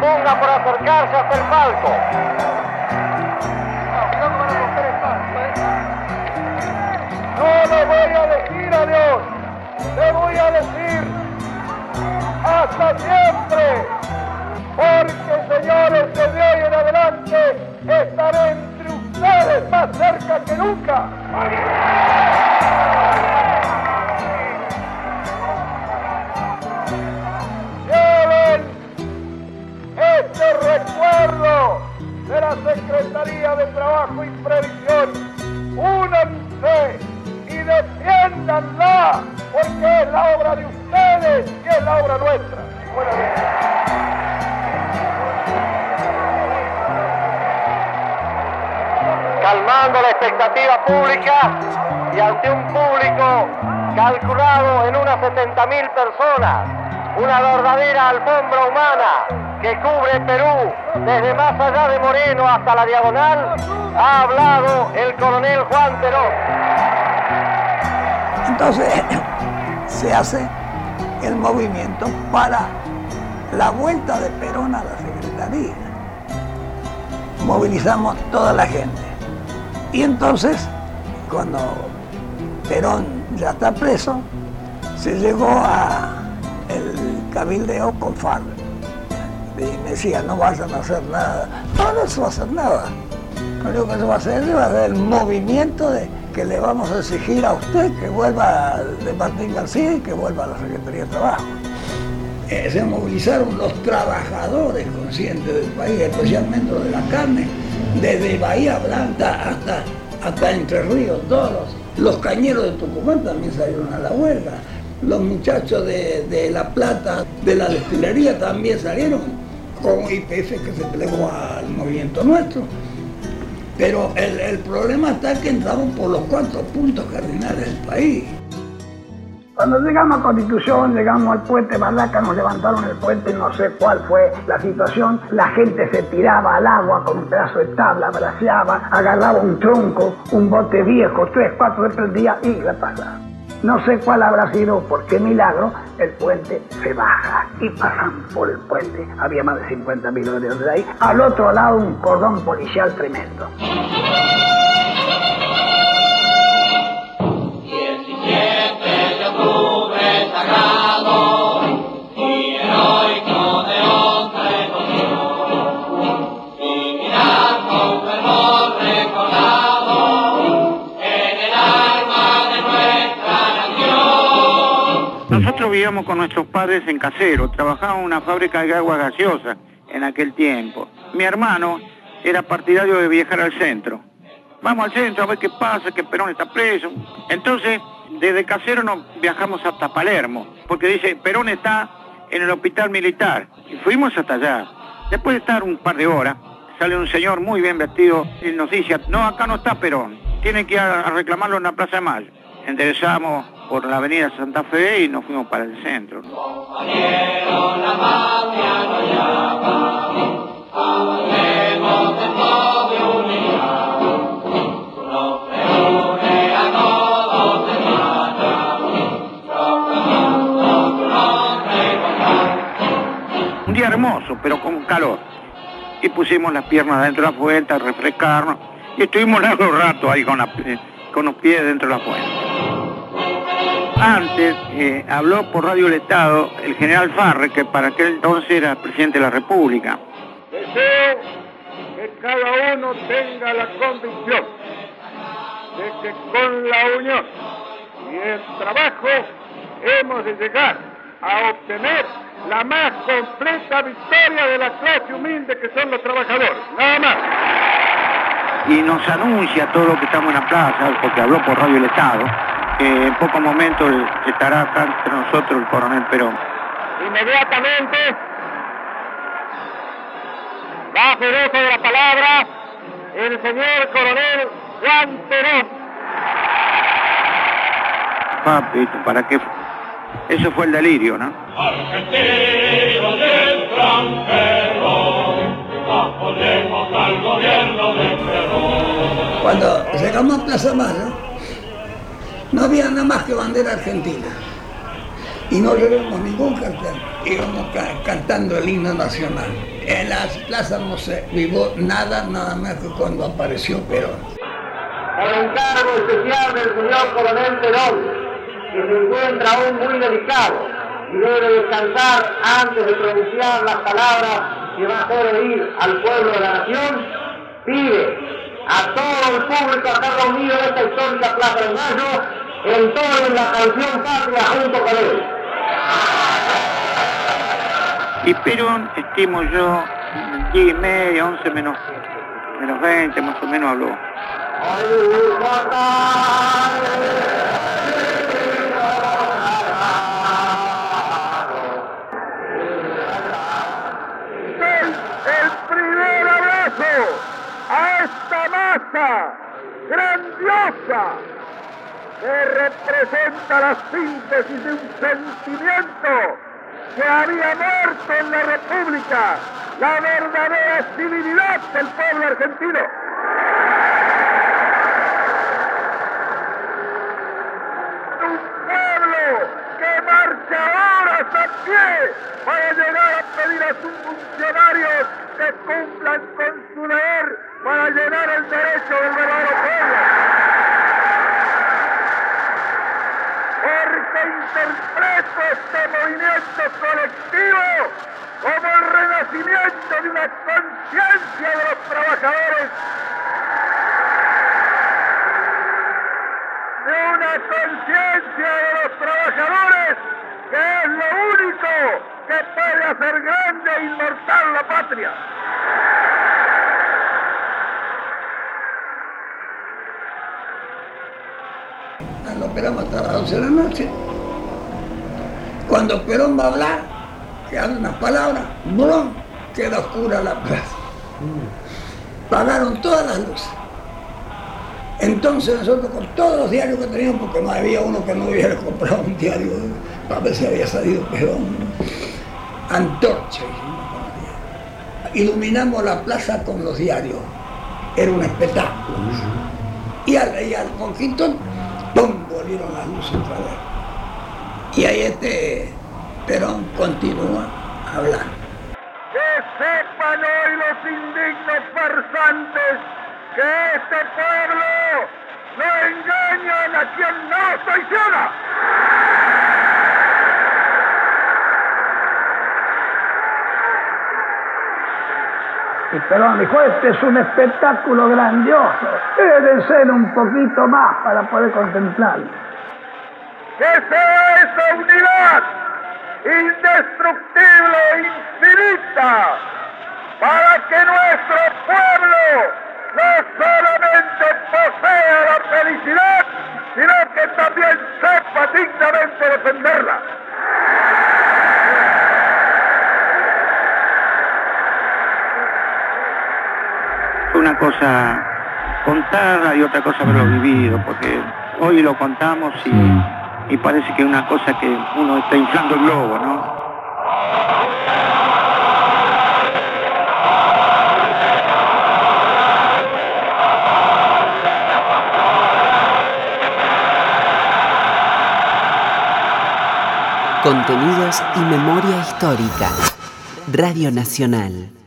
pugna por acercarse hasta el palco. No le voy a decir adiós, le voy a decir hasta siempre, porque señores, desde hoy en adelante estaré entre ustedes más cerca que nunca. De la Secretaría de Trabajo y Previsión. Únanse y defiéndanla, porque es la obra de ustedes y es la obra nuestra. Calmando la expectativa pública y ante un público calculado en unas 70.000 personas, una verdadera alfombra humana que cubre Perú desde más allá de Moreno hasta la diagonal, ha hablado el coronel Juan Perón. Entonces se hace el movimiento para la vuelta de Perón a la Secretaría. Movilizamos toda la gente. Y entonces, cuando Perón ya está preso, se llegó a cabildeo con FARC. Y me decía, no vayan a hacer nada. No, no se va a hacer nada. Lo único que se va a hacer es el movimiento de que le vamos a exigir a usted que vuelva de Martín García y que vuelva a la Secretaría de Trabajo. Eh, se movilizaron los trabajadores conscientes del país, especialmente los de la carne, desde Bahía Blanca hasta, hasta Entre Ríos, todos los cañeros de Tucumán también salieron a la huelga, los muchachos de, La Plata, de la destilería también salieron con IPF que se plegó al movimiento nuestro. Pero el, problema está que entramos por los cuatro puntos cardinales del país. Cuando llegamos a Constitución, llegamos al puente Balaca, nos levantaron el puente, no sé cuál fue la situación. La gente se tiraba al agua con un pedazo de tabla, braceaba, agarraba un tronco, un bote viejo, tres, cuatro veces al día y la pasaba. No sé cuál habrá sido, por qué milagro, el puente se baja y pasan por el puente. Había más de 50 mil de ahí. Al otro lado un cordón policial tremendo. Vivíamos con nuestros padres en casero, trabajábamos en una fábrica de agua gaseosa en aquel tiempo. Mi hermano era partidario de viajar al centro. Vamos al centro a ver qué pasa, que Perón está preso. Entonces, desde casero nos viajamos hasta Palermo, porque dice, Perón está en el hospital militar. Y fuimos hasta allá. Después de estar un par de horas, sale un señor muy bien vestido y nos dice, no, acá no está Perón, tienen que ir a reclamarlo en la Plaza de Mayo. Enderezamos por la avenida Santa Fe y nos fuimos para el centro. Un día hermoso, pero con calor. Y pusimos las piernas dentro de la fuente a refrescarnos. Y estuvimos largo rato ahí con, eh, con los pies dentro de la fuente. Antes eh, habló por Radio El Estado el general Farre, que para aquel entonces era presidente de la República. Deseo que cada uno tenga la convicción de que con la unión y el trabajo hemos de llegar a obtener la más completa victoria de la clase humilde que son los trabajadores. Nada más. y nos anuncia todo lo que estamos en la plaza, porque habló por Radio El Estado, que en pocos momentos estará acá entre nosotros el coronel Perón. Inmediatamente, bajo el uso de la palabra, el señor coronel Juan Perón. Papi, ¿para qué? Eso fue el delirio, ¿no? Argentinos y extranjeros, apoyemos al gobierno de Perón. Cuando llegamos a Plaza Mayo, no había nada más que bandera argentina. y no llevamos ningún cartel. Íbamos cantando el himno nacional. En las plazas no se vivó nada, nada más que cuando apareció Perón. Por encargo especial del señor coronel Perón, que se encuentra aún muy delicado y debe descansar antes de pronunciar las palabras que va a hacer oír al pueblo de la nación, pide a todo el público acá reunido en esta histórica Plaza de Mayo en la canción patria junto con él. Y Perón, estimo yo, 10 y media, 11 menos, menos 20, más o menos habló. El primer abrazo a esta masa grandiosa que representa la síntesis de un sentimiento que había muerto en la República, la verdadera civilidad del pueblo argentino. Un pueblo que marcha horas a pie para llegar a pedir a sus funcionarios que cumplan con su deber para llenar el derecho del verdadero pueblo. Interpreto este movimiento colectivo como el renacimiento de una conciencia de los trabajadores, de una conciencia de los trabajadores que es lo único que puede hacer grande e inmortal la patria. 12 de la noche. Cuando Perón va a hablar, que habla unas palabras, ¡brum! queda oscura la plaza. Pagaron todas las luces. Entonces nosotros con todos los diarios que teníamos, porque no había uno que no hubiera comprado un diario para ver si había salido Perón, antorcha, iluminamos la plaza con los diarios. Era un espectáculo. Y al, y al conjunto, ¡pum! volvieron las luces otra vez. Y ahí este Perón continúa hablando. Que sepan hoy los indignos farsantes que este pueblo no engaña a quien no traiciona. Y Perón dijo, este es un espectáculo grandioso, quédense un poquito más para poder contemplarlo. Que sea esa unidad indestructible e infinita para que nuestro pueblo no solamente posea la felicidad, sino que también sepa dignamente defenderla. una cosa contada y otra cosa haberlo vivido, porque hoy lo contamos y, y parece que es una cosa que uno está inflando el globo, ¿no? Contenidos y memoria histórica. Radio Nacional.